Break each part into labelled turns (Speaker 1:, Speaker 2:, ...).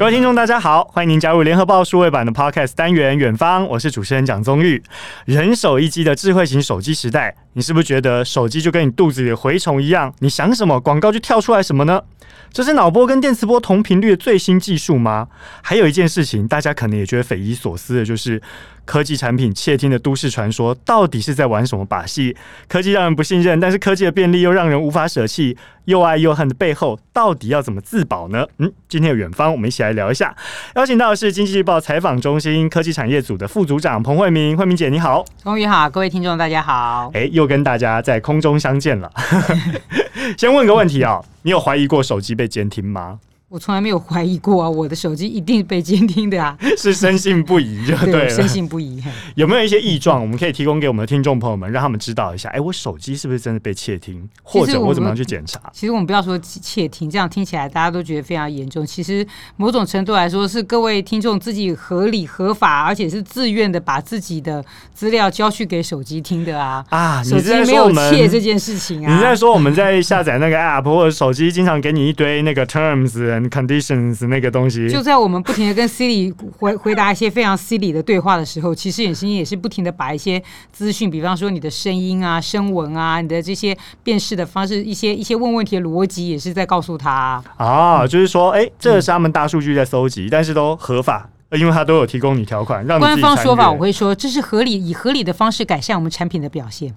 Speaker 1: 各位听众，大家好，欢迎您加入联合报数位版的 Podcast 单元《远方》，我是主持人蒋宗玉。人手一机的智慧型手机时代，你是不是觉得手机就跟你肚子里的蛔虫一样？你想什么，广告就跳出来什么呢？这是脑波跟电磁波同频率的最新技术吗？还有一件事情，大家可能也觉得匪夷所思的，就是科技产品窃听的都市传说，到底是在玩什么把戏？科技让人不信任，但是科技的便利又让人无法舍弃，又爱又恨的背后，到底要怎么自保呢？嗯，今天的远方，我们一起来聊一下。邀请到的是经济日报采访中心科技产业组的副组长彭慧明，慧明姐你好。
Speaker 2: 宗宇好，各位听众大家好。
Speaker 1: 哎，又跟大家在空中相见了。先问个问题啊、哦，你有怀疑过手机被监听吗？
Speaker 2: 我从来没有怀疑过啊，我的手机一定被监听的啊，
Speaker 1: 是深信不疑就对了，
Speaker 2: 深信不疑。
Speaker 1: 有没有一些异状，我们可以提供给我们的听众朋友们，让他们知道一下？哎，我手机是不是真的被窃听，或者我怎么样去检查？
Speaker 2: 其实我们不要说窃听，这样听起来大家都觉得非常严重。其实某种程度来说，是各位听众自己合理合法，而且是自愿的把自己的资料交去给手机听的啊
Speaker 1: 啊！
Speaker 2: 手机没有窃这件事情啊？
Speaker 1: 你在说我们在下载那个 app 或者手机经常给你一堆那个 terms。Conditions 那个东西，
Speaker 2: 就在我们不停的跟 Siri 回回答一些非常 Silly 的对话的时候，其实眼睛也是不停的把一些资讯，比方说你的声音啊、声纹啊、你的这些辨识的方式、一些一些问问题的逻辑，也是在告诉他啊，
Speaker 1: 啊，就是说，哎、欸，这是他们大数据在搜集，但是都合法。因为他都有提供你条款，让你
Speaker 2: 官方说法我会说，这是合理，以合理的方式改善我们产品的表现。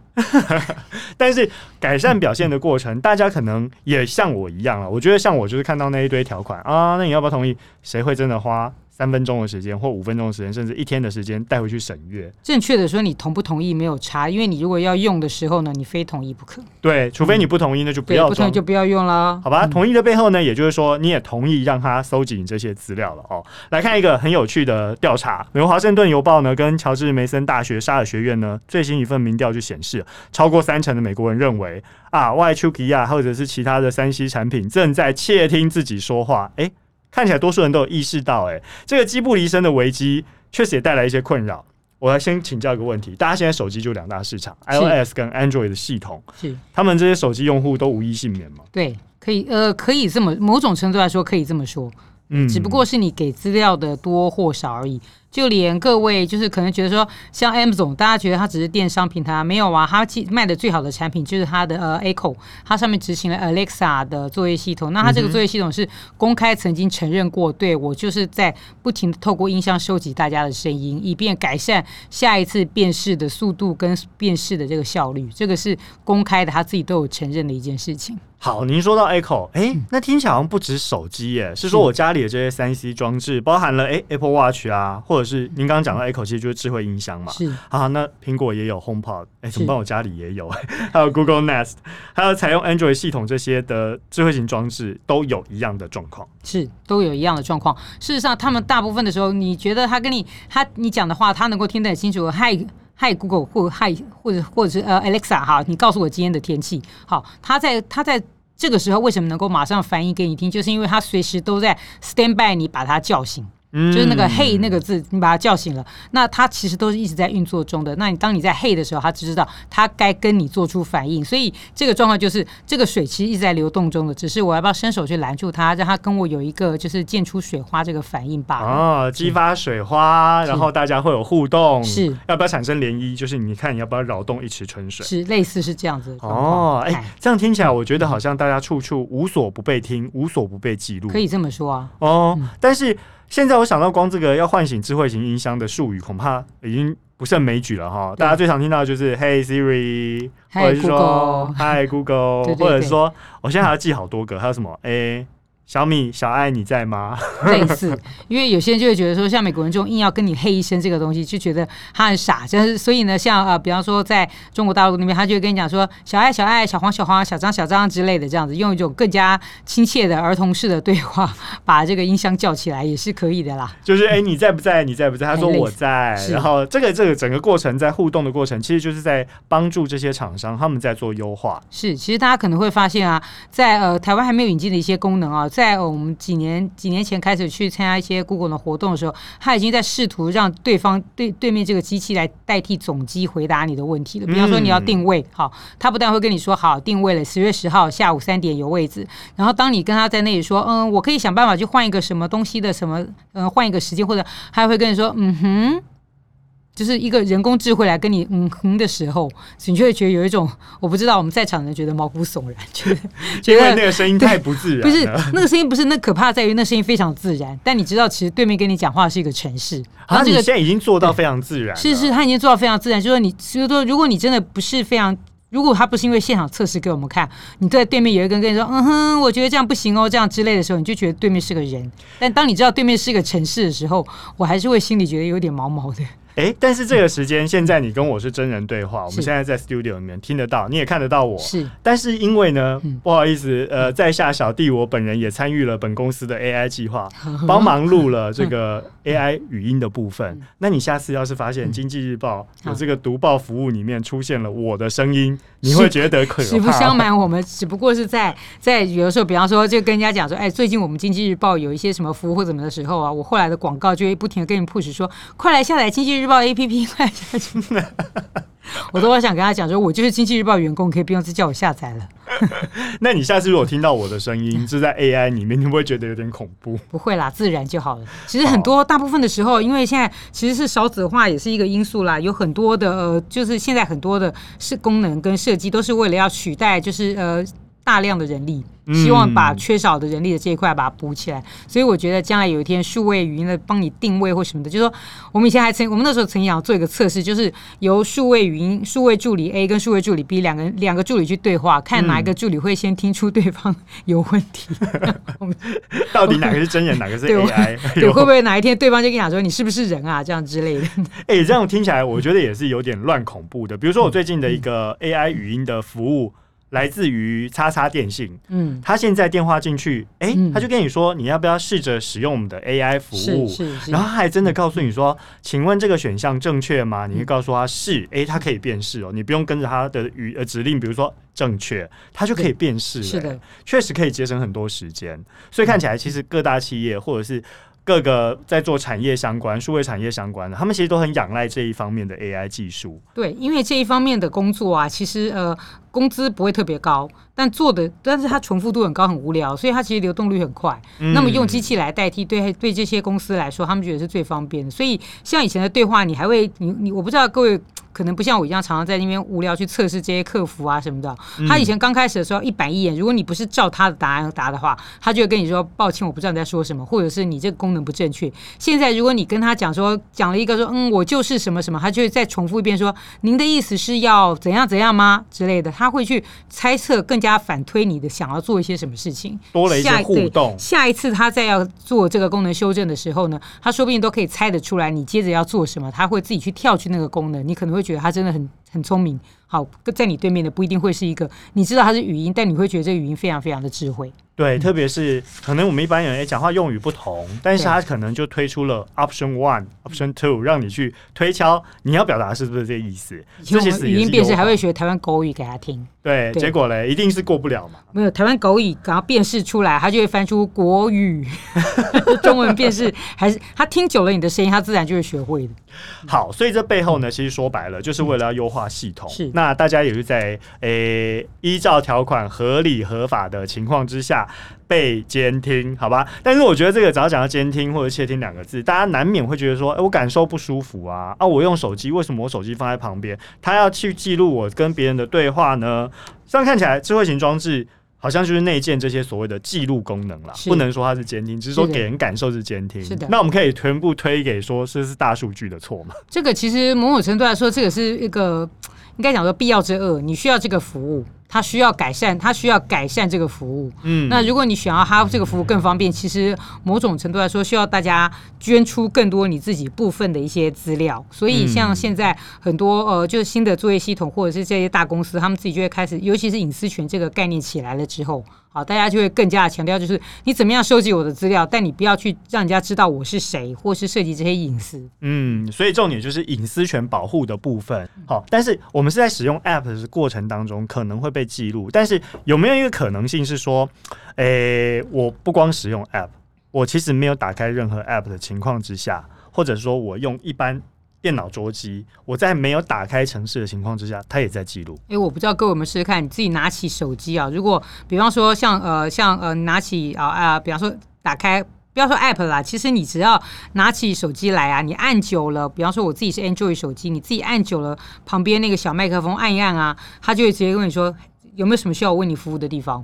Speaker 1: 但是改善表现的过程，大家可能也像我一样了。我觉得像我就是看到那一堆条款啊，那你要不要同意？谁会真的花？三分钟的时间，或五分钟的时间，甚至一天的时间带回去审阅。
Speaker 2: 正确的说，你同不同意没有差，因为你如果要用的时候呢，你非同意不可。
Speaker 1: 对，除非你不同意，那就不要。
Speaker 2: 不同意就不要用了。
Speaker 1: 好吧，同意的背后呢，也就是说你也同意让他搜集你这些资料了哦。来看一个很有趣的调查，美国华盛顿邮报呢跟乔治梅森大学沙尔学院呢最新一份民调就显示，超过三成的美国人认为啊，外丘吉亚或者是其他的三 C 产品正在窃听自己说话。哎。看起来多数人都有意识到，哎，这个机不离身的危机确实也带来一些困扰。我要先请教一个问题：大家现在手机就两大市场，iOS 跟 Android 的系统，是他们这些手机用户都无一幸免吗？
Speaker 2: 对，可以，呃，可以这么某种程度来说可以这么说，嗯，只不过是你给资料的多或少而已。就连各位就是可能觉得说，像 Amazon，大家觉得它只是电商平台，没有啊，它卖的最好的产品就是它的呃 Echo，它上面执行了 Alexa 的作业系统。那它这个作业系统是公开曾经承认过，对我就是在不停的透过音箱收集大家的声音，以便改善下一次辨识的速度跟辨识的这个效率。这个是公开的，他自己都有承认的一件事情。
Speaker 1: 好，您说到 Echo，哎、欸，那听起来好像不止手机耶，是说我家里的这些三 C 装置，包含了哎、欸、Apple Watch 啊，或者是您刚刚讲到 Echo，其实就是智慧音箱嘛。是啊，那苹果也有 HomePod，哎、欸，怎么办？我家里也有，还有 Google Nest，还有采用 Android 系统这些的智慧型装置，都有一样的状况。
Speaker 2: 是，都有一样的状况。事实上，他们大部分的时候，你觉得他跟你他你讲的话，他能够听得很清楚。Hi Hi Google 或 Hi 或者或者是呃 Alexa 哈，你告诉我今天的天气。好，他在他在这个时候为什么能够马上反应给你听？就是因为他随时都在 stand by 你，把他叫醒。就是那个 “hey” 那个字，你把它叫醒了，那它其实都是一直在运作中的。那你当你在 “hey” 的时候，它就知道它该跟你做出反应。所以这个状况就是这个水其实一直在流动中的，只是我要不要伸手去拦住它，让它跟我有一个就是溅出水花这个反应罢了。
Speaker 1: 哦，激发水花，然后大家会有互动，
Speaker 2: 是
Speaker 1: 要不要产生涟漪？就是你看你要不要扰动一池春水？
Speaker 2: 是类似是这样子。
Speaker 1: 哦，哎、欸，这样听起来我觉得好像大家处处无所不被听，无所不被记录，
Speaker 2: 可以这么说啊。
Speaker 1: 哦，嗯、但是。现在我想到光这个要唤醒智慧型音箱的术语，恐怕已经不胜枚举了哈。大家最常听到的就是 “Hey Siri”，或者是说 “Hi Google”，或者是说我现在还要记好多个，还有什么？哎、欸。小米、小爱，你在吗？
Speaker 2: 类似，因为有些人就会觉得说，像美国人这种硬要跟你嘿一声这个东西，就觉得他很傻。就是，所以呢，像呃，比方说在中国大陆那边，他就会跟你讲说，小爱、小爱、小黄、小黄、小张、小张之类的，这样子用一种更加亲切的儿童式的对话，把这个音箱叫起来也是可以的啦。
Speaker 1: 就是哎、欸，你在不在？你在不在？他说我在。然后这个这个整个过程在互动的过程，其实就是在帮助这些厂商他们在做优化。
Speaker 2: 是，其实大家可能会发现啊，在呃台湾还没有引进的一些功能啊。在我们几年几年前开始去参加一些 Google 的活动的时候，他已经在试图让对方对对面这个机器来代替总机回答你的问题了。比方说你要定位，好，他不但会跟你说好定位了，十月十号下午三点有位置。然后当你跟他在那里说，嗯，我可以想办法去换一个什么东西的什么，嗯，换一个时间，或者他会跟你说，嗯哼。就是一个人工智慧来跟你嗯哼的时候，你就会觉得有一种我不知道我们在场的人觉得毛骨悚然，觉得觉得
Speaker 1: 那个声音太不自然。
Speaker 2: 不是那个声音，不是那可怕在于那声音非常自然，但你知道其实对面跟你讲话是一个城市，
Speaker 1: 然后这个现在已经做到非常自然。
Speaker 2: 是是，他已经做到非常自然。就是说你，就是说如果你真的不是非常，如果他不是因为现场测试给我们看，你在对面有一个人跟你说嗯哼，我觉得这样不行哦，这样之类的时候，你就觉得对面是个人。但当你知道对面是一个城市的时候，我还是会心里觉得有点毛毛的。
Speaker 1: 哎，但是这个时间现在你跟我是真人对话，我们现在在 studio 里面听得到，你也看得到我。
Speaker 2: 是，
Speaker 1: 但是因为呢，不好意思，呃，在下小弟我本人也参与了本公司的 AI 计划，帮忙录了这个 AI 语音的部分。那你下次要是发现经济日报有这个读报服务里面出现了我的声音，你会觉得可怕。
Speaker 2: 实不相瞒，我们只不过是在在有的时候，比方说就跟人家讲说，哎，最近我们经济日报有一些什么服务或怎么的时候啊，我后来的广告就会不停的跟你 push 说，快来下载经济日报 APP 快下去。我都想跟他讲说，我就是经济日报员工，可以不用再叫我下载了。
Speaker 1: 那你下次如果听到我的声音是在 AI 里面，你会不会觉得有点恐怖？
Speaker 2: 不会啦，自然就好了。其实很多大部分的时候，因为现在其实是少子化也是一个因素啦，有很多的呃，就是现在很多的是功能跟设计都是为了要取代，就是呃。大量的人力，希望把缺少的人力的这一块把它补起来。嗯、所以我觉得将来有一天数位语音的帮你定位或什么的，就是说我们以前还曾我们那时候曾经要做一个测试，就是由数位语音、数位助理 A 跟数位助理 B 两个两个助理去对话，看哪一个助理会先听出对方有问题。
Speaker 1: 嗯、到底哪个是真人，哪个是 AI？
Speaker 2: 对，对，会不会哪一天对方就跟你讲说你是不是人啊？这样之类的。
Speaker 1: 哎、欸，这样听起来我觉得也是有点乱恐怖的。比如说我最近的一个 AI 语音的服务。来自于叉叉电信，嗯，他现在电话进去，哎、欸，他就跟你说，你要不要试着使用我们的 AI 服务？然后他还真的告诉你说，请问这个选项正确吗？你会告诉他是，哎、欸，他可以辨识哦，你不用跟着他的语呃指令，比如说正确，他就可以辨识，是的，确实可以节省很多时间。所以看起来，其实各大企业或者是。各个在做产业相关、数位产业相关的，他们其实都很仰赖这一方面的 AI 技术。
Speaker 2: 对，因为这一方面的工作啊，其实呃，工资不会特别高，但做的，但是它重复度很高，很无聊，所以它其实流动率很快。嗯、那么用机器来代替，对对这些公司来说，他们觉得是最方便的。所以像以前的对话，你还会，你你，我不知道各位。可能不像我一样常常在那边无聊去测试这些客服啊什么的。他以前刚开始的时候一板一眼，如果你不是照他的答案答的话，他就会跟你说抱歉，我不知道你在说什么，或者是你这个功能不正确。现在如果你跟他讲说讲了一个说嗯我就是什么什么，他就会再重复一遍说您的意思是要怎样怎样吗之类的，他会去猜测更加反推你的想要做一些什么事情，
Speaker 1: 多了一些互动。
Speaker 2: 下一次他再要做这个功能修正的时候呢，他说不定都可以猜得出来你接着要做什么，他会自己去跳去那个功能，你可能会觉得他真的很。很聪明，好，在你对面的不一定会是一个，你知道他是语音，但你会觉得这个语音非常非常的智慧。
Speaker 1: 对，特别是可能我们一般人诶讲话用语不同，但是他可能就推出了 option one、option two，让你去推敲你要表达是不是这个意思。这其实
Speaker 2: 语音辨识还会学台湾狗语给他听。
Speaker 1: 对，对结果嘞，一定是过不了嘛。
Speaker 2: 没有台湾狗语，然后辨识出来，他就会翻出国语，中文辨识还是他听久了你的声音，他自然就会学会的。
Speaker 1: 好，所以这背后呢，其实说白了，就是为了要优化系统。是，那大家也是在诶、欸、依照条款合理合法的情况之下。被监听，好吧，但是我觉得这个只要讲到监听或者窃听两个字，大家难免会觉得说，哎、欸，我感受不舒服啊啊！我用手机，为什么我手机放在旁边，他要去记录我跟别人的对话呢？这样看起来，智慧型装置好像就是内建这些所谓的记录功能啦，不能说它是监听，只是说给人感受是监听。是的，那我们可以全部推给说这是大数据的错吗？
Speaker 2: 这个其实某种程度来说，这个是一个应该讲说必要之恶，你需要这个服务。他需要改善，他需要改善这个服务。嗯，那如果你想要他这个服务更方便，其实某种程度来说，需要大家捐出更多你自己部分的一些资料。所以，像现在很多呃，就是新的作业系统或者是这些大公司，他们自己就会开始，尤其是隐私权这个概念起来了之后，好，大家就会更加的强调，就是你怎么样收集我的资料，但你不要去让人家知道我是谁，或是涉及这些隐私。
Speaker 1: 嗯，所以重点就是隐私权保护的部分。好，但是我们是在使用 App 的过程当中可能会被记录，但是有没有一个可能性是说，诶、我不光使用 App，我其实没有打开任何 App 的情况之下，或者说我用一般。电脑桌机，我在没有打开程式的情况之下，它也在记录。
Speaker 2: 哎，我不知道各位有没有试试看，你自己拿起手机啊，如果比方说像呃像呃拿起啊啊、比方说打开，不要说 App 啦，其实你只要拿起手机来啊，你按久了，比方说我自己是 Android 手机，你自己按久了，旁边那个小麦克风按一按啊，它就会直接跟你说有没有什么需要我为你服务的地方。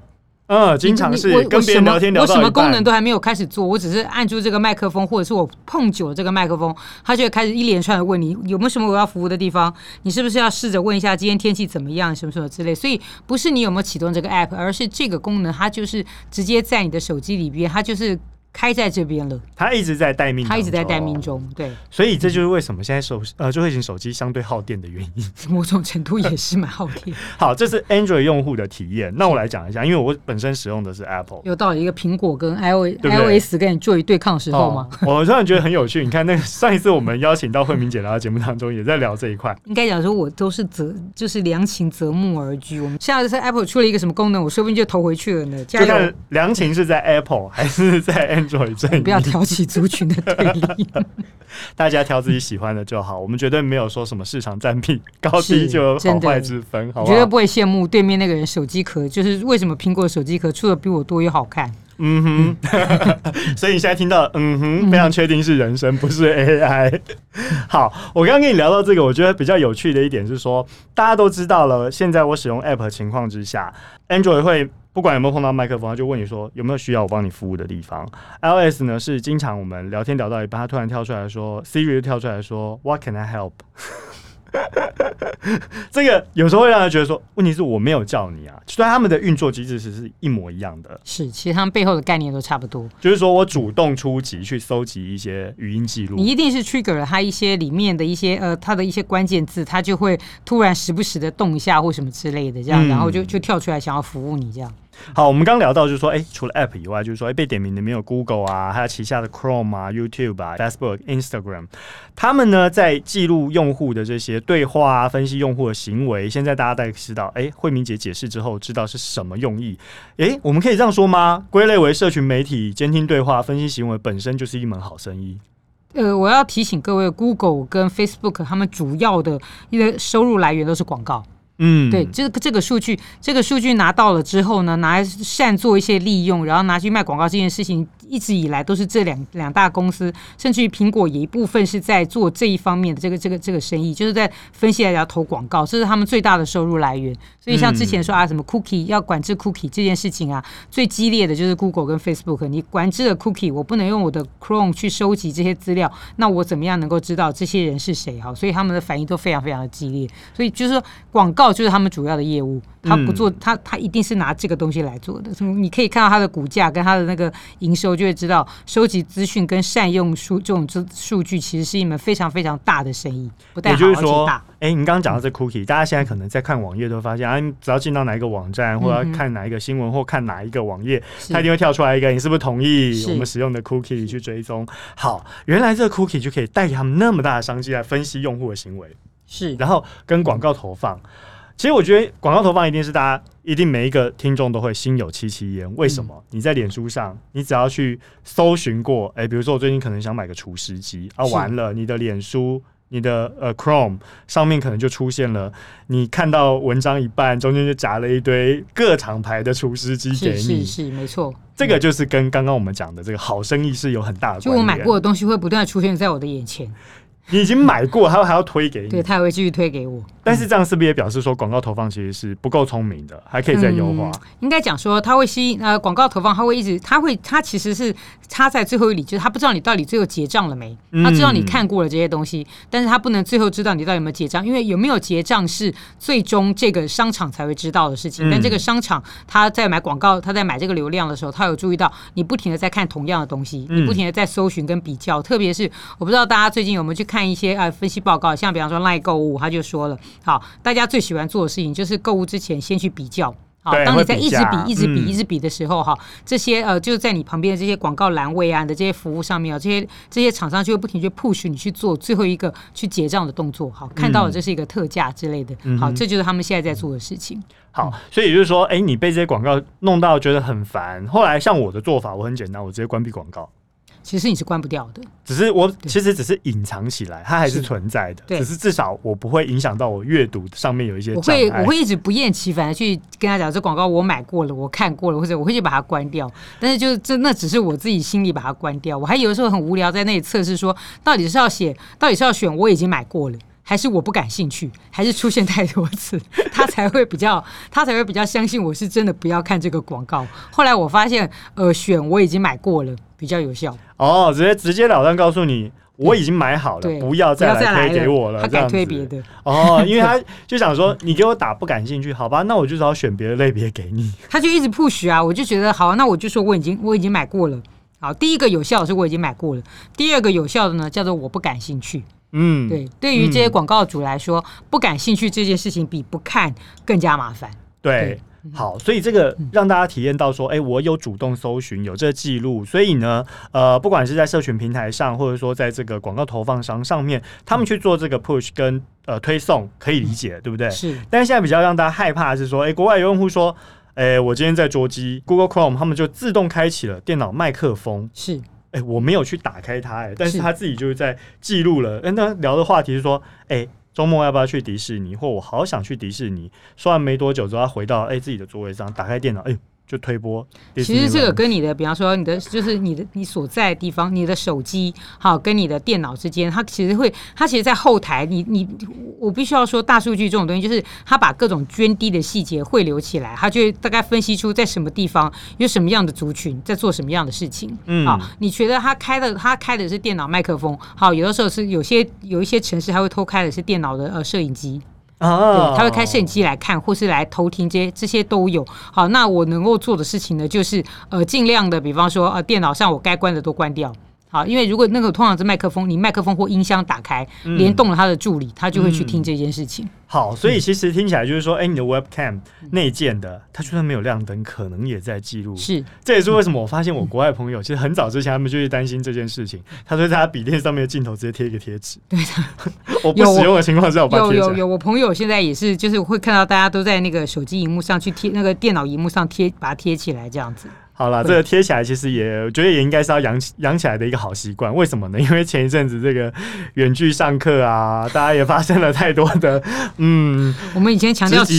Speaker 1: 嗯，经常是跟别人聊天聊
Speaker 2: 我什么功能都还没有开始做，我只是按住这个麦克风，或者是我碰久了这个麦克风，它就会开始一连串的问你有没有什么我要服务的地方，你是不是要试着问一下今天天气怎么样，什么什么之类。所以不是你有没有启动这个 app，而是这个功能它就是直接在你的手机里边，它就是。开在这边了，
Speaker 1: 它一直在待命，
Speaker 2: 他一直在待命中，对，
Speaker 1: 所以这就是为什么现在手呃智慧型手机相对耗电的原因，
Speaker 2: 某种程度也是蛮耗电。
Speaker 1: 好，这是 Android 用户的体验，那我来讲一下，因为我本身使用的是 Apple，
Speaker 2: 有到了一个苹果跟 iOS iOS 跟你做一对抗的时候吗？
Speaker 1: 哦、我突然觉得很有趣，你看那个上一次我们邀请到慧敏姐来到节目当中，也在聊这一块。
Speaker 2: 应该讲说，我都是择就是良禽择木而居。我们现在是 Apple 出了一个什么功能，我说不定就投回去了呢。就
Speaker 1: 看良禽是在 Apple 还是在 Android 这里？
Speaker 2: 不要。挑起族群的对立，
Speaker 1: 大家挑自己喜欢的就好。我们绝对没有说什么市场占比高低就有好坏之分，好吧？
Speaker 2: 绝对不会羡慕对面那个人手机壳，就是为什么苹果手机壳出的比我多又好看？
Speaker 1: 嗯哼，所以你现在听到嗯哼，非常确定是人声，不是 AI。好，我刚刚跟你聊到这个，我觉得比较有趣的一点是说，大家都知道了，现在我使用 App 的情况之下，Android 会。不管有没有碰到麦克风，他就问你说有没有需要我帮你服务的地方。iOS 呢，是经常我们聊天聊到一半，他突然跳出来说，Siri 就跳出来说，What can I help？这个有时候会让人觉得说，问题是我没有叫你啊。虽然他们的运作机制是是一模一样的，
Speaker 2: 是，其实他们背后的概念都差不多。
Speaker 1: 就是说我主动出击去搜集一些语音记录，
Speaker 2: 你一定是 trigger 了他一些里面的一些呃，他的一些关键字，他就会突然时不时的动一下或什么之类的，这样，然后就就跳出来想要服务你这样。
Speaker 1: 好，我们刚聊到就是说，哎、除了 App 以外，就是说，哎、被点名的没有 Google 啊，还有旗下的 Chrome 啊、YouTube 啊、Facebook、Instagram，他们呢在记录用户的这些对话啊，分析用户的行为。现在大家大概知道，哎、欸，慧敏姐解释之后，知道是什么用意。哎、我们可以这样说吗？归类为社群媒体监听对话、分析行为，本身就是一门好生意。
Speaker 2: 呃，我要提醒各位，Google 跟 Facebook 他们主要的一个收入来源都是广告。
Speaker 1: 嗯，
Speaker 2: 对，这个这个数据，这个数据拿到了之后呢，拿来擅做一些利用，然后拿去卖广告这件事情，一直以来都是这两两大公司，甚至于苹果也一部分是在做这一方面的这个这个这个生意，就是在分析大家投广告，这是他们最大的收入来源。所以像之前说啊，什么 cookie 要管制 cookie 这件事情啊，最激烈的就是 Google 跟 Facebook，你管制了 cookie，我不能用我的 Chrome 去收集这些资料，那我怎么样能够知道这些人是谁？哈，所以他们的反应都非常非常的激烈。所以就是说广告。就是他们主要的业务，他不做，他他一定是拿这个东西来做的。你可以看到他的股价跟他的那个营收，就会知道收集资讯跟善用数这种数数据，其实是一门非常非常大的生意。不但好而且大。
Speaker 1: 哎，你刚刚讲到这 cookie，大家现在可能在看网页都发现啊，你只要进到哪一个网站，或者看哪一个新闻，或看哪一个网页，它一定会跳出来一个，你是不是同意我们使用的 cookie 去追踪？好，原来这个 cookie 就可以带给他们那么大的商机来分析用户的行为，
Speaker 2: 是，
Speaker 1: 然后跟广告投放。其实我觉得广告投放一定是大家一定每一个听众都会心有戚戚焉。为什么？你在脸书上，你只要去搜寻过，哎，比如说我最近可能想买个除湿机啊，完了，你的脸书、你的呃 Chrome 上面可能就出现了，你看到文章一半，中间就夹了一堆各厂牌的除湿机给你，
Speaker 2: 是是没错。
Speaker 1: 这个就是跟刚刚我们讲的这个好生意是有很大的关系。
Speaker 2: 就我买过的东西会不断出现在我的眼前。
Speaker 1: 你已经买过，他还要推给你，
Speaker 2: 对，他还会继续推给我。
Speaker 1: 但是这样是不是也表示说广告投放其实是不够聪明的，还可以再优化？
Speaker 2: 嗯、应该讲说，他会吸引呃广告投放，他会一直，他会，他其实是插在最后一里，就是他不知道你到底最后结账了没，他知道你看过了这些东西，但是他不能最后知道你到底有没有结账，因为有没有结账是最终这个商场才会知道的事情。但这个商场他在买广告，他在买这个流量的时候，他有注意到你不停的在看同样的东西，你不停的在搜寻跟比较，特别是我不知道大家最近有没有去看一些啊分析。报告像比方说 LINE 购物，他就说了，好，大家最喜欢做的事情就是购物之前先去比较，好，当你在一直比、一直比、
Speaker 1: 嗯、
Speaker 2: 一直比的时候，哈，这些呃，就是在你旁边的这些广告栏位啊的这些服务上面啊，这些这些厂商就会不停去 push 你去做最后一个去结账的动作，好，看到了这是一个特价之类的，
Speaker 1: 嗯、
Speaker 2: 好，这就是他们现在在做的事情。
Speaker 1: 好，所以也就是说，哎、欸，你被这些广告弄到觉得很烦，后来像我的做法，我很简单，我直接关闭广告。
Speaker 2: 其实你是关不掉的，
Speaker 1: 只是我其实只是隐藏起来，它还是存在的。只是至少我不会影响到我阅读上面有一些。
Speaker 2: 我会我会一直不厌其烦的去跟他讲，这广告我买过了，我看过了，或者我会去把它关掉。但是就这那只是我自己心里把它关掉。我还有的时候很无聊，在那里测试说，到底是要写，到底是要选我已经买过了，还是我不感兴趣，还是出现太多次，他才会比较他才会比较相信我是真的不要看这个广告。后来我发现，呃，选我已经买过了。比较有效
Speaker 1: 哦，直接直接了当告诉你，我已经买好了，不要再来推给我了。
Speaker 2: 他改推别的
Speaker 1: 哦，因为他就想说，你给我打不感兴趣，好吧，那我就只好选别的类别给你。
Speaker 2: 他就一直 push 啊，我就觉得好，那我就说我已经我已经买过了。好，第一个有效的是我已经买过了，第二个有效的呢叫做我不感兴趣。嗯，对，对于这些广告主来说，嗯，不感兴趣这件事情比不看更加麻烦。
Speaker 1: 对。对好，所以这个让大家体验到说，哎、欸，我有主动搜寻，有这个记录，所以呢，呃，不管是在社群平台上，或者说在这个广告投放商上面，他们去做这个 push 跟呃推送，可以理解，嗯、对不对？
Speaker 2: 是。
Speaker 1: 但是现在比较让大家害怕的是说，哎、欸，国外有用户说，哎、欸，我今天在桌机 Google Chrome，他们就自动开启了电脑麦克风。
Speaker 2: 是。
Speaker 1: 哎、欸，我没有去打开它，哎，但是他自己就是在记录了。哎，那聊的话题是说，哎、欸。周末要不要去迪士尼？或我好想去迪士尼。说完没多久之后，回到哎、自己的座位上，打开电脑，哎呦。就推播，其
Speaker 2: 实这个跟你的，比方说你的，就是你的你所在的地方，你的手机好跟你的电脑之间，它其实会，它其实，在后台，你你我必须要说，大数据这种东西，就是它把各种涓滴的细节汇流起来，它就大概分析出在什么地方有什么样的族群在做什么样的事情。嗯，好，你觉得他开的他开的是电脑麦克风，好，有的时候是有些有一些城市，他会偷开的是电脑的呃摄影机。哦，对，他会开摄影机来看，或是来偷听，这些这些都有。好，那我能够做的事情呢，就是呃，尽量的，比方说呃，电脑上我该关的都关掉。好，因为如果那个通常是麦克风，你麦克风或音箱打开，联动了他的助理，他就会去听这件事情。
Speaker 1: 好，所以其实听起来就是说，哎、欸，你的 Webcam 内建的，它就算没有亮灯，可能也在记录。
Speaker 2: 是，
Speaker 1: 这也是为什么我发现我国外朋友其实很早之前他们就去担心这件事情，他说在他笔电上面的镜头直接贴一个贴纸。
Speaker 2: 对的，
Speaker 1: 我不使用的情况下，我有
Speaker 2: 有有，我朋友现在也是，就是会看到大家都在那个手机荧幕上去贴，那个电脑荧幕上贴，把它贴起来这样子。
Speaker 1: 好了，这个贴起来其实也，我觉得也应该是要养起养起来的一个好习惯。为什么呢？因为前一阵子这个远距上课啊，大家也发生了太多的 嗯。
Speaker 2: 我们以前强调直，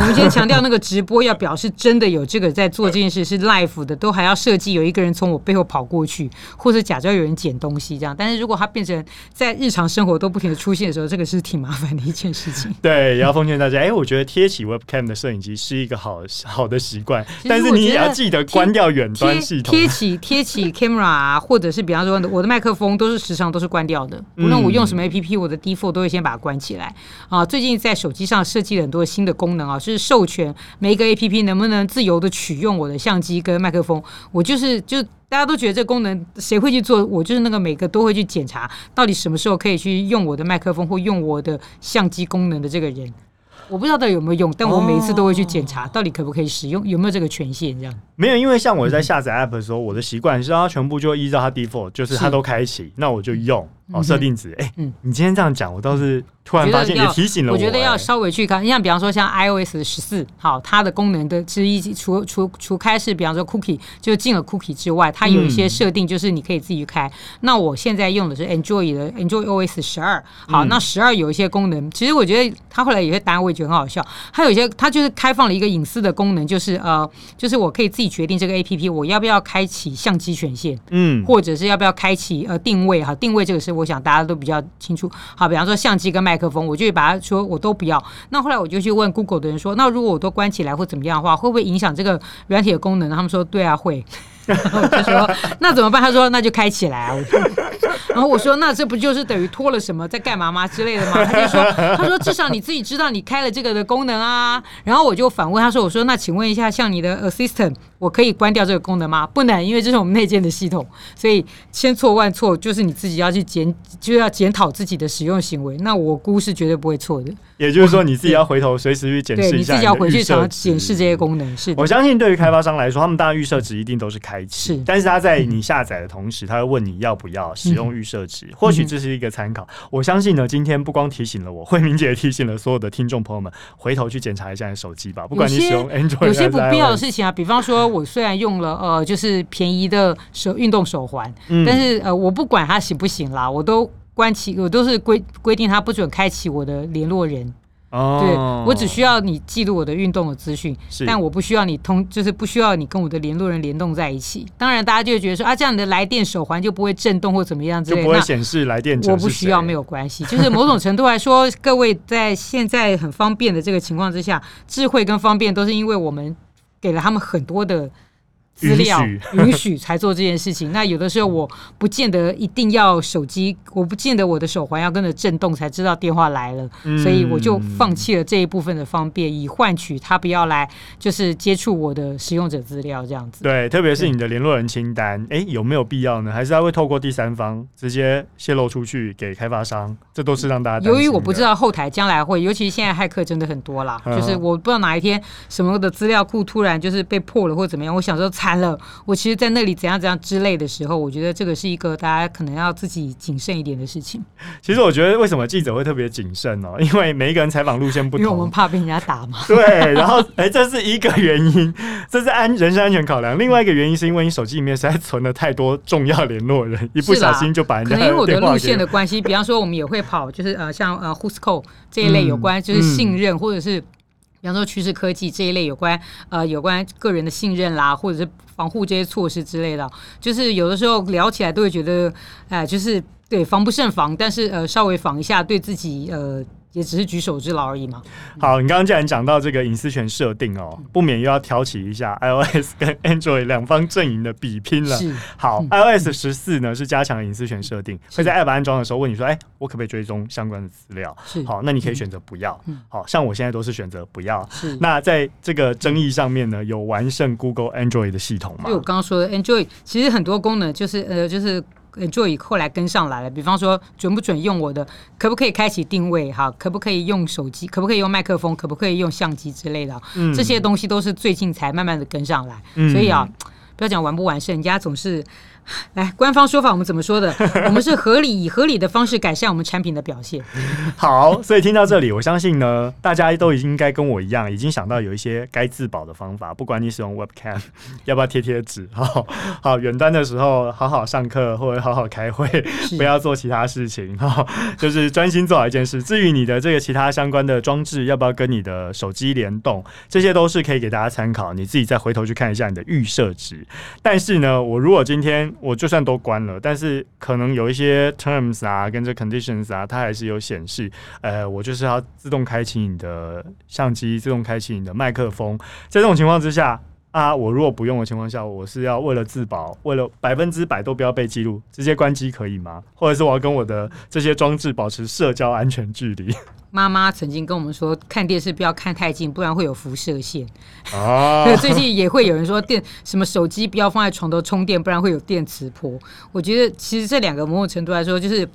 Speaker 2: 我们以前强调那个直播要表示真的有这个在做这件事是 live 的，都还要设计有一个人从我背后跑过去，或者假装有人捡东西这样。但是如果它变成在日常生活都不停的出现的时候，这个是挺麻烦的一件事情。
Speaker 1: 对，也要奉劝大家，哎、欸，我觉得贴起 webcam 的摄影机是一个好好的习惯，但是你也要记得关掉。要远端系统贴
Speaker 2: 起贴起 camera 啊，或者是比方说我的麦克风都是时常都是关掉的。无论我用什么 APP，我的 default 都会先把它关起来啊。最近在手机上设计了很多新的功能啊，就是授权每一个 APP 能不能自由的取用我的相机跟麦克风。我就是就大家都觉得这个功能谁会去做？我就是那个每个都会去检查到底什么时候可以去用我的麦克风或用我的相机功能的这个人。我不知道到底有没有用，但我每一次都会去检查，到底可不可以使用，有没有这个权限这样。
Speaker 1: 没有，因为像我在下载 App 的时候，我的习惯是让它全部就依照它 default，就是它都开启，那我就用。哦，设定值，哎、欸，嗯，你今天这样讲，我倒是突然发现也提醒了我，欸。
Speaker 2: 我觉得要稍微去看，你像比方说像 iOS 十四，好，它的功能的之一，除除除开是比方说 cookie 就进了 cookie 之外，它有一些设定，就是你可以自己去开，嗯。那我现在用的是 Android 的 Android OS 十二，好，嗯，那十二有一些功能，其实我觉得它后来有些答案我也觉得很好笑。它有一些，它就是开放了一个隐私的功能，就是呃，就是我可以自己决定这个 APP 我要不要开启相机权限，嗯，或者是要不要开启呃定位哈，定位这个是我想大家都比较。清楚，好，比方说相机跟麦克风，我就把它说我都不要。那后来我就去问 Google 的人说，那如果我都关起来或怎么样的话，会不会影响这个软体的功能？他们说对啊，会。然后我就说 那怎么办？他说那就开起来啊。然后我说，那这不就是等于拖了什么在干嘛吗之类的吗？他就说，他说至少你自己知道你开了这个的功能啊。然后我就反问他说，我说那请问一下，像你的 Assistant，我可以关掉这个功能吗？不能，因为这是我们内建的系统，所以千错万错就是你自己要去检，就要检讨自己的使用行为。那我估是绝对不会错的。
Speaker 1: 也就是说，你自己要回头随时去检视一下 你，
Speaker 2: 你自己要回去常检视这些功能。是，
Speaker 1: 我相信对于开发商来说，他们当然预设值一定都是开启，
Speaker 2: 是。
Speaker 1: 但是他在你下载的同时，他会问你要不要使用预设值，或许这是一个参考。我相信呢，今天不光提醒了我，慧明姐也提醒了所有的听众朋友们，回头去检查一下你手机吧。不管你使用 Android，
Speaker 2: 有些不必要的事情啊，比方说，我虽然用了呃，就是便宜的手运动手环，但是呃，我不管它行不行啦，我都关起，我都是规规定他不准开启我的联络人。哦，对，我只需要你记录我的运动的资讯，但我不需要你通，就是不需要你跟我的联络人联动在一起。当然，大家就会觉得说啊，这样你的来电手环就不会震动或怎么样之类的，
Speaker 1: 就不会显示来电。
Speaker 2: 我不需要，没有关系。就是某种程度来说，各位在现在很方便的这个情况之下，智慧跟方便都是因为我们给了他们很多的。资料允许才做这件事情。那有的时候我不见得一定要手机，我不见得我的手环要跟着震动才知道电话来了，所以我就放弃了这一部分的方便，以换取他不要来就是接触我的使用者资料这样子。
Speaker 1: 对，特别是你的联络人清单，哎，有没有必要呢？还是他会透过第三方直接泄露出去给开发商？这都是让大家
Speaker 2: 由于我不知道后台将来会，尤其现在骇客真的很多啦，就是我不知道哪一天什么的资料库突然就是被破了或怎么样，我想说了，我其实，在那里怎样怎样之类的时候，我觉得这个是一个大家可能要自己谨慎一点的事情。
Speaker 1: 其实，我觉得为什么记者会特别谨慎哦？因为每一个人采访路线不同，
Speaker 2: 因为我们怕被人家打嘛。
Speaker 1: 对，然后哎，这是一个原因，这是安人身安全考量。另外一个原因是因为你手机里面实在存了太多重要联络人，一不小心就把人家因为我的路线
Speaker 2: 的关系，比方说我们也会跑，就是呃，像呃，Whoscall 这一类有关就是信任、或者是。比方说趋势科技这一类有关呃有关个人的信任啦，或者是防护这些措施之类的，就是有的时候聊起来都会觉得，哎、就是对防不胜防，但是呃稍微防一下，对自己呃。也只是举手之劳而已嘛。
Speaker 1: 好，你刚刚既然讲到这个隐私权设定哦，不免又要挑起一下 iOS 跟 Android 两方阵营的比拼了。
Speaker 2: 是，
Speaker 1: 好，iOS 十四呢是加强隐私权设定，会在 App 安装的时候问你说：“哎，我可不可以追踪相关的资料？”
Speaker 2: 是，
Speaker 1: 好，那你可以选择不要。好像我现在都是选择不要。
Speaker 2: 是，
Speaker 1: 那在这个争议上面呢，有完胜 Google Android 的系统吗？
Speaker 2: 就我刚刚说的 Android，其实很多功能就是呃就是。就以后来跟上来了，比方说准不准用我的，可不可以开启定位哈，可不可以用手机，可不可以用麦克风，可不可以用相机之类的，嗯、这些东西都是最近才慢慢的跟上来，嗯、所以啊，不要讲完不完胜，人家总是。来，官方说法我们怎么说的？我们是合理以合理的方式改善我们产品的表现。
Speaker 1: 好，所以听到这里，我相信呢，大家都应该跟我一样，已经想到有一些该自保的方法。不管你使用 Webcam，要不要贴贴纸？好好，远端的时候好好上课或者好好开会，不要做其他事情哈，就是专心做好一件事。至于你的这个其他相关的装置要不要跟你的手机联动，这些都是可以给大家参考。你自己再回头去看一下你的预设值。但是呢，我如果今天我就算都关了，但是可能有一些 terms 啊，跟这 conditions 啊，它还是有显示，呃，我就是要自动开启你的相机，自动开启你的麦克风。在这种情况之下啊，我如果不用的情况下，我是要为了自保，为了百分之百都不要被记录，直接关机可以吗？或者是我要跟我的这些装置保持社交安全距离？
Speaker 2: 妈妈曾经跟我们说，看电视不要看太近，不然会有辐射线。哦，最近也会有人说电什么手机不要放在床头充电，不然会有电磁波。我觉得其实这两个某种程度来说，就是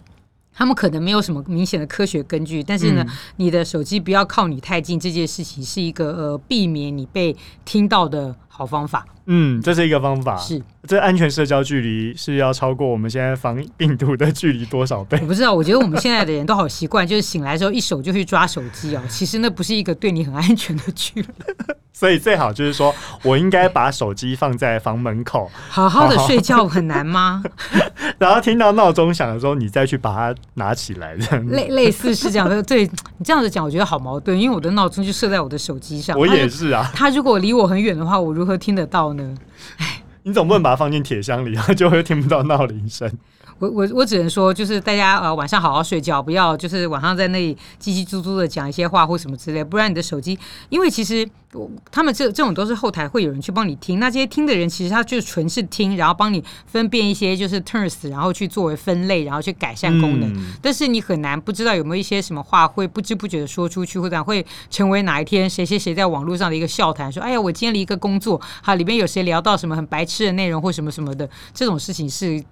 Speaker 2: 他们可能没有什么明显的科学根据，但是呢，嗯、你的手机不要靠你太近，这件事情是一个呃避免你被听到的好方法。
Speaker 1: 嗯，这是一个方法。
Speaker 2: 是。
Speaker 1: 这安全社交距离是要超过我们现在防病毒的距离多少倍？
Speaker 2: 我不知道，我觉得我们现在的人都好习惯，就是醒来之后一手就去抓手机哦。其实那不是一个对你很安全的距离。
Speaker 1: 所以最好就是说我应该把手机放在房门口，
Speaker 2: 好好的睡觉很难吗？
Speaker 1: 然后听到闹钟响的时候，你再去把它拿起来。
Speaker 2: 类类似是这样的，对你这样子讲，我觉得好矛盾，因为我的闹钟就设在我的手机上。
Speaker 1: 我也是啊。
Speaker 2: 他如果离我很远的话，我如如何听得到呢？哎。
Speaker 1: 你总不能把它放进铁箱里，然 后就会听不到闹铃声。
Speaker 2: 我我我只能说，就是大家呃晚上好好睡觉，不要就是晚上在那里叽叽喳喳的讲一些话或什么之类，不然你的手机，因为其实他们这这种都是后台会有人去帮你听，那这些听的人其实他就纯是听，然后帮你分辨一些就是 terms，然后去作为分类，然后去改善功能。嗯、但是你很难不知道有没有一些什么话会不知不觉的说出去，或者会成为哪一天谁谁谁在网络上的一个笑谈，说哎呀我今天的一个工作，哈里面有谁聊到什么很白痴的内容或什么什么的，这种事情是。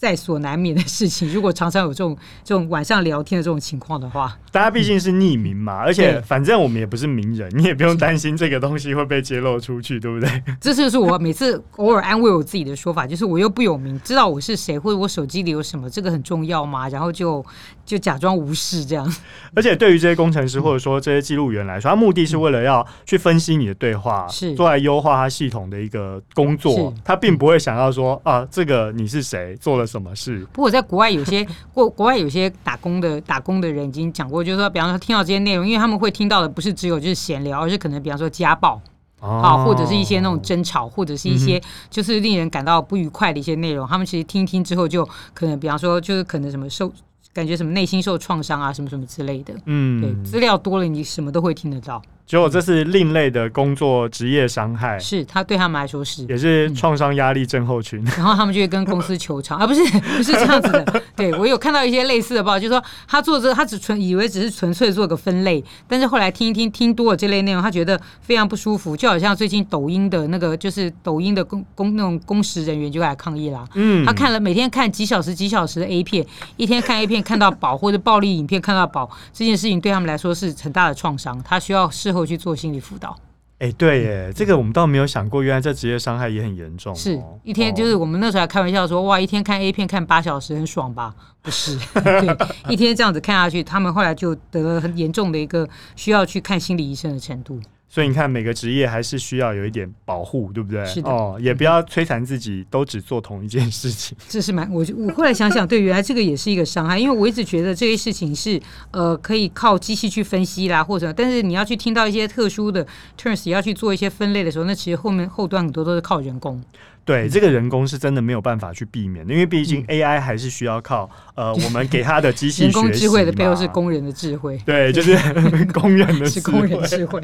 Speaker 2: 在所难免的事情。如果常常有这种这种晚上聊天的这种情况的话，
Speaker 1: 大家毕竟是匿名嘛，嗯、而且反正我们也不是名人，你也不用担心这个东西会被揭露出去，对不对？
Speaker 2: 这就是我每次偶尔安慰我自己的说法，就是我又不有名，知道我是谁或者我手机里有什么，这个很重要吗？然后就就假装无视这样。
Speaker 1: 而且对于这些工程师或者说这些记录员来说，他目的是为了要去分析你的对话，是做来优化他系统的一个工作，他并不会想要说啊，这个你是谁，做了什么事。
Speaker 2: 不过在国外有些 国国外有些打工的打工的人已经讲过，就是说，比方说听到这些内容，因为他们会听到的不是只有就是闲聊，而是可能比方说家暴啊，或者是一些那种争吵，或者是一些就是令人感到不愉快的一些内容。他们其实听一听之后，就可能比方说就是可能什么受感觉什么内心受创伤啊，什么什么之类的。嗯，对，资料多了，你什么都会听得到。
Speaker 1: 结果这是另类的工作职业伤害，
Speaker 2: 是他对他们来说是，
Speaker 1: 也是创伤压力症候群。
Speaker 2: 然后他们就会跟公司求偿啊，不是 不是这样子的。对，我有看到一些类似的报道，就是说他做这个，他只纯以为只是纯粹做个分类，但是后来听一听听多了这类内容，他觉得非常不舒服，就好像最近抖音的那个，就是抖音的工工那种工时人员就来抗议啦。嗯，他看了每天看几小时几小时的 A 片，一天看 A 片看到饱，或者暴力影片看到饱，这件事情对他们来说是很大的创伤，他需要事后去做心理辅导。
Speaker 1: 哎、欸，对耶，嗯、这个我们倒没有想过，原来这职业伤害也很严重、哦。
Speaker 2: 是一天，就是我们那时候还开玩笑说，哇，一天看 A 片看八小时很爽吧？不是，对，一天这样子看下去，他们后来就得了很严重的一个需要去看心理医生的程度。
Speaker 1: 所以你看，每个职业还是需要有一点保护，对不对？
Speaker 2: 是的。
Speaker 1: 哦，也不要摧残自己，都只做同一件事情。
Speaker 2: 这是蛮我我后来想想，对，原来这个也是一个伤害，因为我一直觉得这些事情是呃可以靠机器去分析啦，或者但是你要去听到一些特殊的 terms，也要去做一些分类的时候，那其实后面后端很多都是靠人工。
Speaker 1: 对，这个人工是真的没有办法去避免的，因为毕竟 AI 还是需要靠呃 我们给他的机器学习。人工
Speaker 2: 智慧的背后是工人的智慧。
Speaker 1: 对，就是 工人的
Speaker 2: 是工人智慧。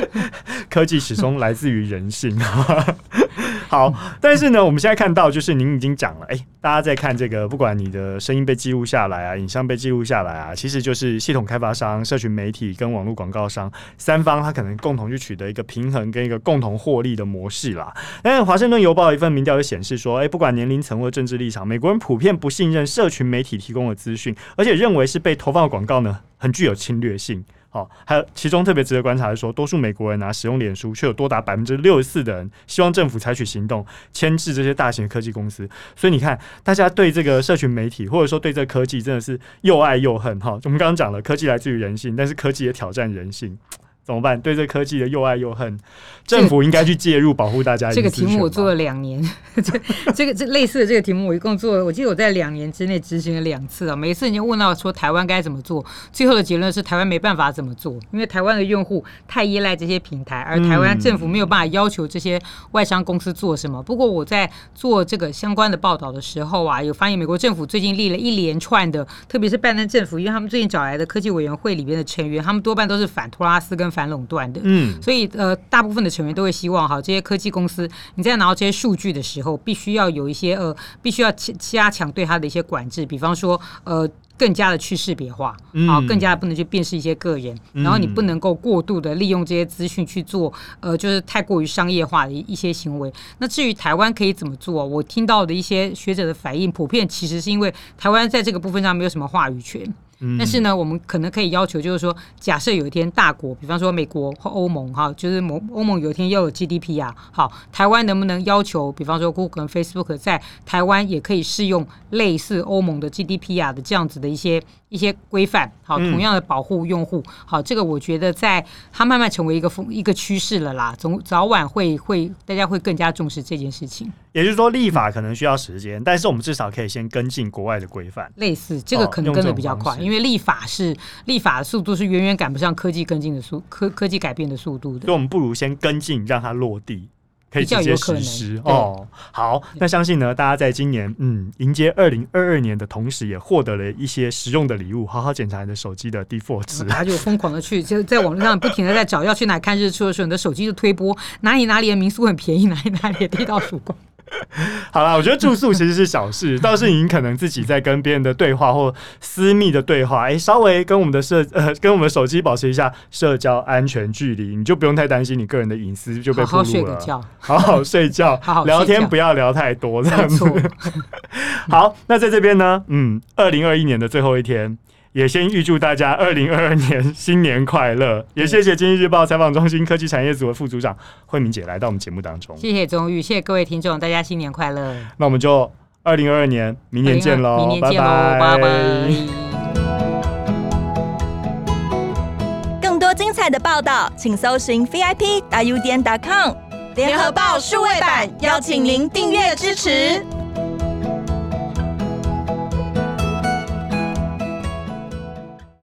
Speaker 1: 科技始终来自于人性。好，但是呢，我们现在看到就是您已经讲了，哎，大家在看这个，不管你的声音被记录下来啊，影像被记录下来啊，其实就是系统开发商、社群媒体跟网络广告商三方，他可能共同去取得一个平衡跟一个共同获利的模式啦。但是《华盛顿邮报》一份民调就显示说，哎，不管年龄层或政治立场，美国人普遍不信任社群媒体提供的资讯，而且认为是被投放的广告呢，很具有侵略性。好，还有其中特别值得观察的是说，多数美国人啊使用脸书，却有多达百分之六十四的人希望政府采取行动，牵制这些大型的科技公司。所以你看，大家对这个社群媒体，或者说对这个科技，真的是又爱又恨。哈，我们刚刚讲了，科技来自于人性，但是科技也挑战人性。怎么办？对这科技的又爱又恨，政府应该去介入保护大家。
Speaker 2: 这个题目我做了两年，这这个这类似的这个题目我一共做了，我记得我在两年之内执行了两次啊。每一次你就问到说台湾该怎么做，最后的结论是台湾没办法怎么做，因为台湾的用户太依赖这些平台，而台湾政府没有办法要求这些外商公司做什么。不过我在做这个相关的报道的时候啊，有发现美国政府最近立了一连串的，特别是拜登政府，因为他们最近找来的科技委员会里边的成员，他们多半都是反托拉斯跟。反垄断的，嗯，所以呃，大部分的成员都会希望哈，这些科技公司你在拿到这些数据的时候，必须要有一些呃，必须要加加强对它的一些管制，比方说呃。更加的去识别化，啊，更加的不能去辨识一些个人，嗯、然后你不能够过度的利用这些资讯去做，呃，就是太过于商业化的一些行为。那至于台湾可以怎么做，我听到的一些学者的反应，普遍其实是因为台湾在这个部分上没有什么话语权。嗯、但是呢，我们可能可以要求，就是说，假设有一天大国，比方说美国或欧盟，哈，就是某欧盟有一天要有 GDP 啊，好，台湾能不能要求，比方说 Google 跟 Facebook 在台湾也可以适用类似欧盟的 GDP 啊的这样子的一些一些规范，好，同样的保护用户，好，这个我觉得在它慢慢成为一个风一个趋势了啦，总早晚会会大家会更加重视这件事情。
Speaker 1: 也就是说，立法可能需要时间，但是我们至少可以先跟进国外的规范。
Speaker 2: 类似这个可能跟得比较快，因为立法是立法的速度是远远赶不上科技跟进的速科科技改变的速度的。
Speaker 1: 所以我们不如先跟进，让它落地。可以直接实施哦。好，那相信呢，大家在今年嗯迎接二零二二年的同时，也获得了一些实用的礼物。好好检查你的手机的 default 值，
Speaker 2: 大家就疯狂的去就在网络上不停的在找要去哪看日出的时候，你的手机就推播哪里哪里的民宿很便宜，哪里哪里的地道曙光。
Speaker 1: 好啦，我觉得住宿其实是小事，倒是您可能自己在跟别人的对话或私密的对话，哎、欸，稍微跟我们的社呃跟我们的手机保持一下社交安全距离，你就不用太担心你个人的隐私就被暴露了。好好睡个觉，好好睡觉，好好聊天不要聊太多这样子。好，那在这边呢，嗯，二零二一年的最后一天。也先预祝大家二零二二年新年快乐！也谢谢《经济日报》采访中心科技产业组的副组长慧敏姐来到我们节目当中。
Speaker 2: 谢谢宗玉，谢谢各位听众，大家新年快乐！
Speaker 1: 那我们就二零二二年明年见喽，
Speaker 2: 明年见喽，拜拜！
Speaker 3: 更多精彩的报道，请搜寻 VIP 大 U 点 com 联合报数位版，邀请您订阅支持。